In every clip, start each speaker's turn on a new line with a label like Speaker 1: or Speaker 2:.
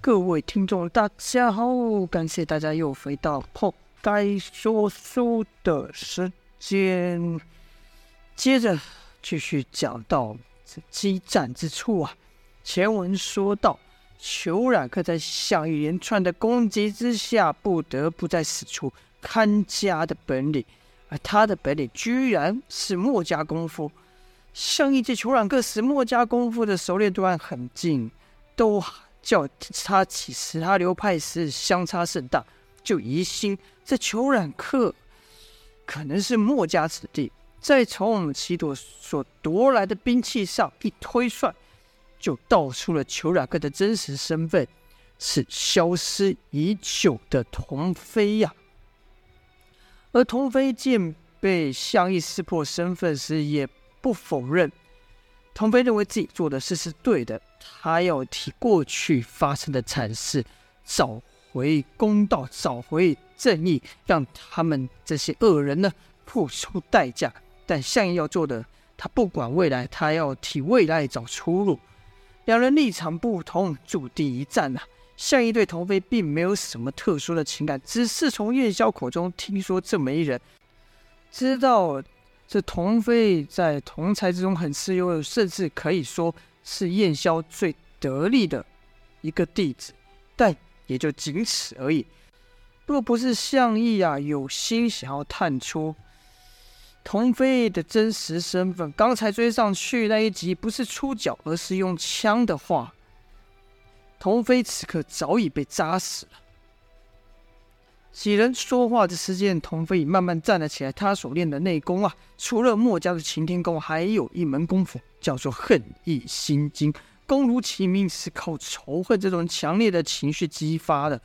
Speaker 1: 各位听众，大家好！感谢大家又回到破该说书的时间。接着继续讲到这激战之处啊。前文说到，裘冉克在项羽连串的攻击之下，不得不再使出看家的本领，而他的本领居然是墨家功夫。项羽见裘冉克使墨家功夫的熟练度很近，都。叫他其实他流派时相差甚大，就疑心这裘冉克可能是墨家子弟。再从我们齐朵所夺来的兵器上一推算，就道出了裘冉克的真实身份是消失已久的童飞呀。而童飞见被项义识破身份时，也不否认。童飞认为自己做的事是对的。他要替过去发生的惨事找回公道，找回正义，让他们这些恶人呢付出代价。但项羽要做的，他不管未来，他要替未来找出路。两人立场不同，注定一战啊！项羽对童飞并没有什么特殊的情感，只是从燕霄口中听说这么一人，知道这童飞在同才之中很吃优，甚至可以说。是燕萧最得力的一个弟子，但也就仅此而已。若不是项羽啊有心想要探出童飞的真实身份，刚才追上去那一集不是出脚，而是用枪的话，童飞此刻早已被扎死了。几人说话的时间，童飞已慢慢站了起来。他所练的内功啊，除了墨家的擎天功，还有一门功夫叫做恨意心经。功如其名，是靠仇恨这种强烈的情绪激发的。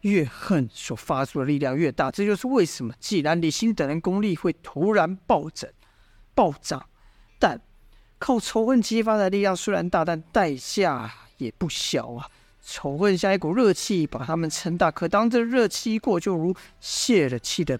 Speaker 1: 越恨所发出的力量越大，这就是为什么既然李欣等人功力会突然暴涨、暴涨，但靠仇恨激发的力量虽然大，但代价也不小啊。仇恨像一股热气，把他们撑大。可当这热气一过，就如泄了气的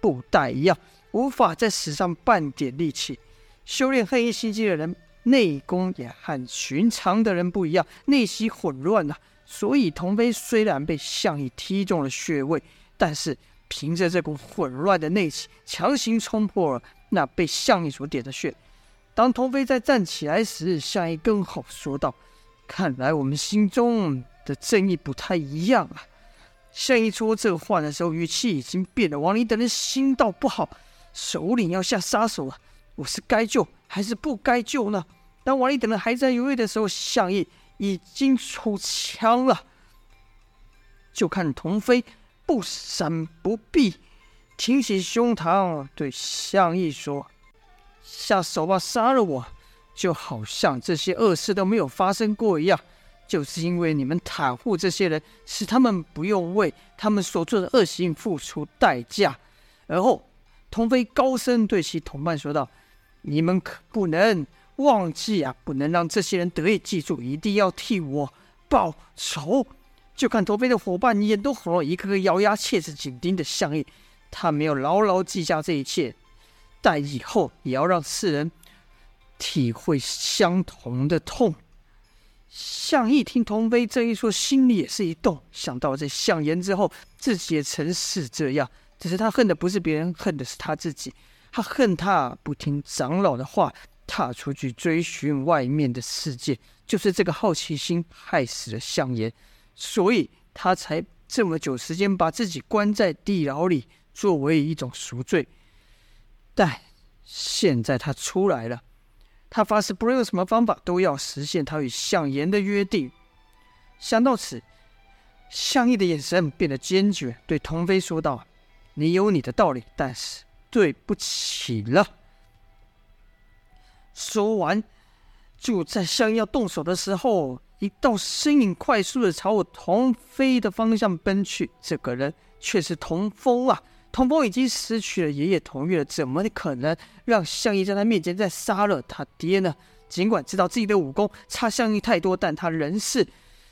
Speaker 1: 布袋一样，无法再使上半点力气。修炼黑衣心经的人，内功也和寻常的人不一样，内息混乱啊。所以童飞虽然被项羽踢中了穴位，但是凭着这股混乱的内气，强行冲破了那被项羽所点的穴。当童飞再站起来时，项羽更好说道。看来我们心中的正义不太一样啊！项羽说这话的时候，语气已经变了。王林等人心道不好，首领要下杀手啊！我是该救还是不该救呢？当王林等人还在犹豫的时候，项羽已经出枪了。就看童飞不闪不避，挺起胸膛对项羽说：“下手吧，杀了我！”就好像这些恶事都没有发生过一样，就是因为你们袒护这些人，使他们不用为他们所做的恶行付出代价。而后，童飞高声对其同伴说道：“你们可不能忘记啊，不能让这些人得以记住，一定要替我报仇。”就看童飞的伙伴眼都红了，一个个咬牙切齿，紧盯着项羽。他没有牢牢记下这一切，但以后也要让世人。体会相同的痛。项义听童飞这一说，心里也是一动，想到这项言之后，自己也曾是这样。只是他恨的不是别人，恨的是他自己。他恨他不听长老的话，踏出去追寻外面的世界。就是这个好奇心害死了项言，所以他才这么久时间把自己关在地牢里，作为一种赎罪。但现在他出来了。他发誓，不论用什么方法，都要实现他与项言的约定。想到此，项义的眼神变得坚决，对童飞说道：“你有你的道理，但是对不起了。”说完，就在项羽要动手的时候，一道身影快速的朝我童飞的方向奔去。这个人却是童风啊！童风已经失去了爷爷童月了，怎么可能让项羽在他面前再杀了他爹呢？尽管知道自己的武功差项羽太多，但他仍是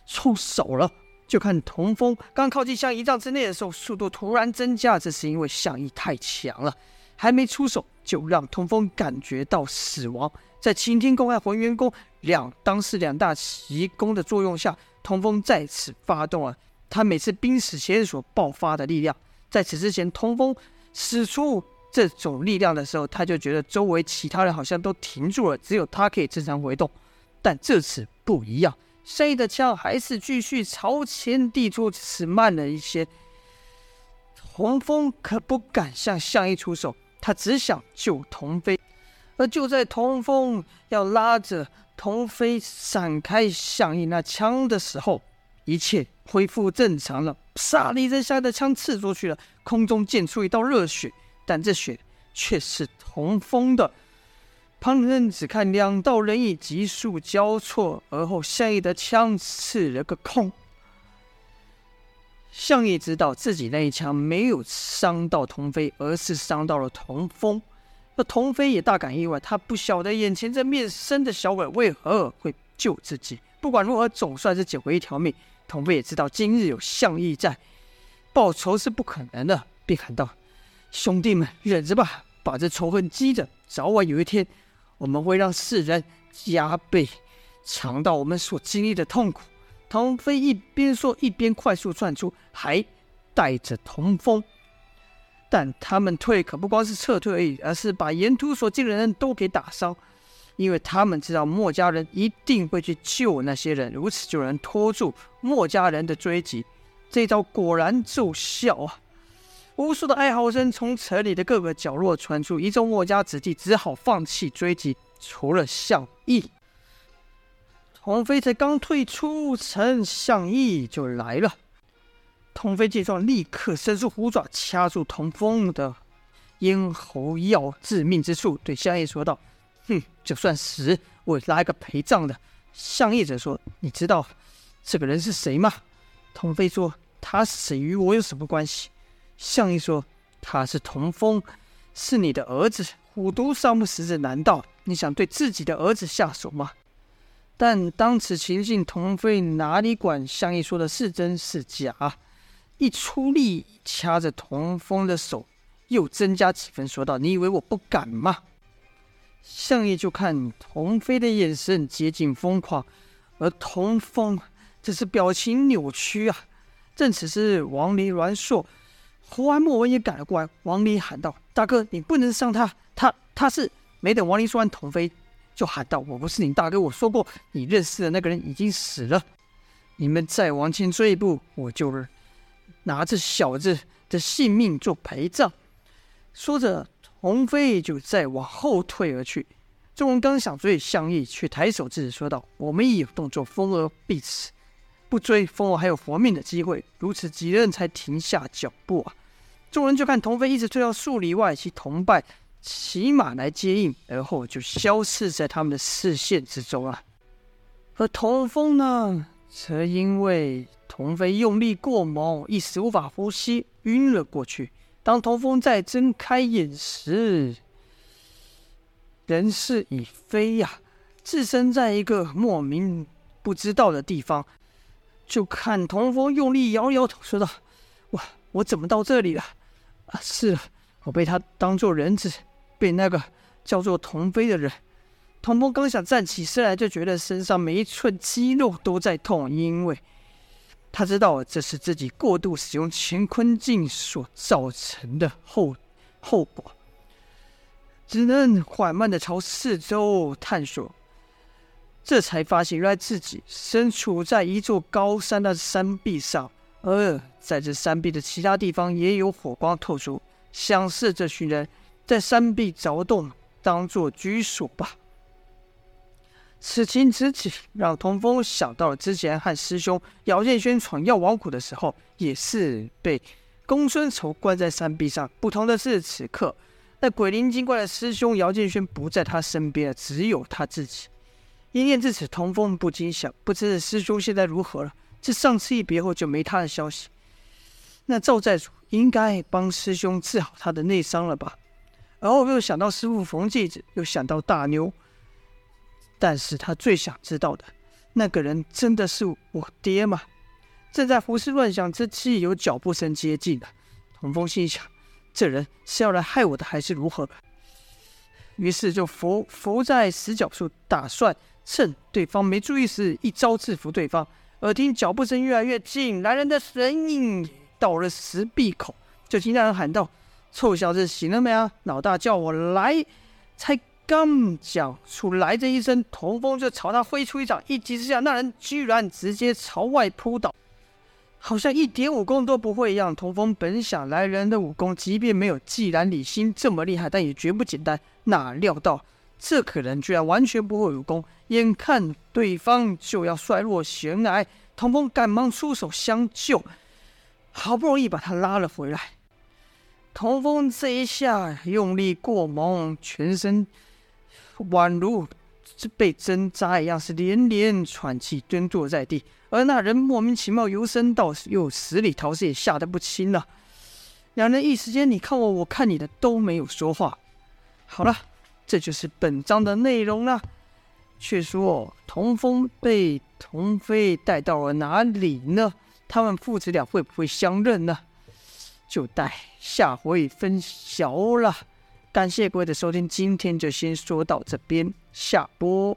Speaker 1: 出手了。就看童风刚靠近项羽一丈之内的时候，速度突然增加，这是因为项羽太强了，还没出手就让童风感觉到死亡。在擎天功和浑元功两当时两大奇功的作用下，童风再次发动了他每次濒死前所爆发的力量。在此之前，童风使出这种力量的时候，他就觉得周围其他人好像都停住了，只有他可以正常回动。但这次不一样，向义的枪还是继续朝前递出，只是慢了一些。童风可不敢向向义出手，他只想救童飞。而就在童风要拉着童飞闪开向义那枪的时候，一切恢复正常了。唰的一声，向义的枪刺出去了，空中溅出一道热血，但这血却是童风的。旁人只看两道人影急速交错，而后向义的枪刺了个空。向义知道自己那一枪没有伤到童飞，而是伤到了童风。那童飞也大感意外，他不晓得眼前这面生的小鬼为何会救自己。不管如何，总算是捡回一条命。童飞也知道今日有项义在，报仇是不可能的，便喊道：“兄弟们，忍着吧，把这仇恨积着，早晚有一天，我们会让世人加倍尝到我们所经历的痛苦。”童飞一边说，一边快速窜出，还带着童风。但他们退可不光是撤退而已，而是把沿途所见的人都给打伤，因为他们知道墨家人一定会去救那些人，如此就能拖住墨家人的追击。这招果然奏效啊！无数的哀嚎声从城里的各个角落传出，一众墨家子弟只好放弃追击，除了向义。童飞才刚退出城，向义就来了。童飞见状，立刻伸出虎爪掐住童风的咽喉要致命之处，对向义说道：“哼，就算死，我也拉一个陪葬的。”向义则说：“你知道这个人是谁吗？”童飞说：“他是谁与我有什么关系？”向义说：“他是童风，是你的儿子。虎毒尚不食子，难道你想对自己的儿子下手吗？”但当此情形，童飞哪里管向义说的是真是假？一出力掐着童风的手，又增加几分，说道：“你以为我不敢吗？”向义就看童飞的眼神接近疯狂，而童风则是表情扭曲啊。正此时，王离、阮硕、胡安、莫文也赶了过来。王离喊道：“大哥，你不能伤他，他他是……”没等王离说完，童飞。就喊道：“我不是你大哥，我说过，你认识的那个人已经死了。你们再往前追一步，我就拿这小子的性命做陪葬。”说着，童飞就再往后退而去。众人刚想追向义，却抬手制止，说道：“我们已有动作，风儿必死，不追，风儿还有活命的机会。”如此几人才停下脚步啊！众人就看童飞一直退到数里外，其同伴。骑马来接应，而后就消失在他们的视线之中了。而童风呢，则因为童飞用力过猛，一时无法呼吸，晕了过去。当童风再睁开眼时，人事已非呀，置身在一个莫名不知道的地方。就看童风用力摇摇头，说道：“哇，我怎么到这里了？啊，是了，我被他当做人质。”被那个叫做童飞的人，童风刚想站起身来，就觉得身上每一寸肌肉都在痛，因为他知道这是自己过度使用乾坤镜所造成的后后果，只能缓慢的朝四周探索，这才发现原来自己身处在一座高山的山壁上，而在这山壁的其他地方也有火光透出，想是这群人。在山壁凿洞，当做居所吧。此情此景，让童风想到了之前和师兄姚建轩闯药王谷的时候，也是被公孙仇关在山壁上。不同的是，此刻那鬼灵精怪的师兄姚建轩不在他身边，只有他自己。一念至此，童风不禁想：不知师兄现在如何了？这上次一别后就没他的消息。那赵寨主应该帮师兄治好他的内伤了吧？然后又想到师父缝戒指，又想到大妞，但是他最想知道的，那个人真的是我爹吗？正在胡思乱想之际，有脚步声接近了。童风心想，这人是要来害我的，还是如何？于是就伏伏在死角处，打算趁对方没注意时，一招制服对方。耳听脚步声越来越近，来人的身影到了石壁口，就听那人喊道：“臭小子，醒了没啊？老大叫我来。”才刚讲出来这一声，童风就朝他挥出一掌，一击之下，那人居然直接朝外扑倒。好像一点武功都不会一样。童风本想来人的武功，即便没有既然、李欣这么厉害，但也绝不简单。哪料到这可人居然完全不会武功，眼看对方就要摔落悬崖，童风赶忙出手相救，好不容易把他拉了回来。童风这一下用力过猛，全身宛如是被针扎一样，是连连喘气，蹲坐在地。而那人莫名其妙，由生到，又死里逃生，也吓得不轻了。两人一时间，你看我，我看你的，都没有说话。好了，这就是本章的内容了。却说童风被童飞带到了哪里呢？他们父子俩会不会相认呢？就待下回分晓了。感谢各位的收听，今天就先说到这边，下播。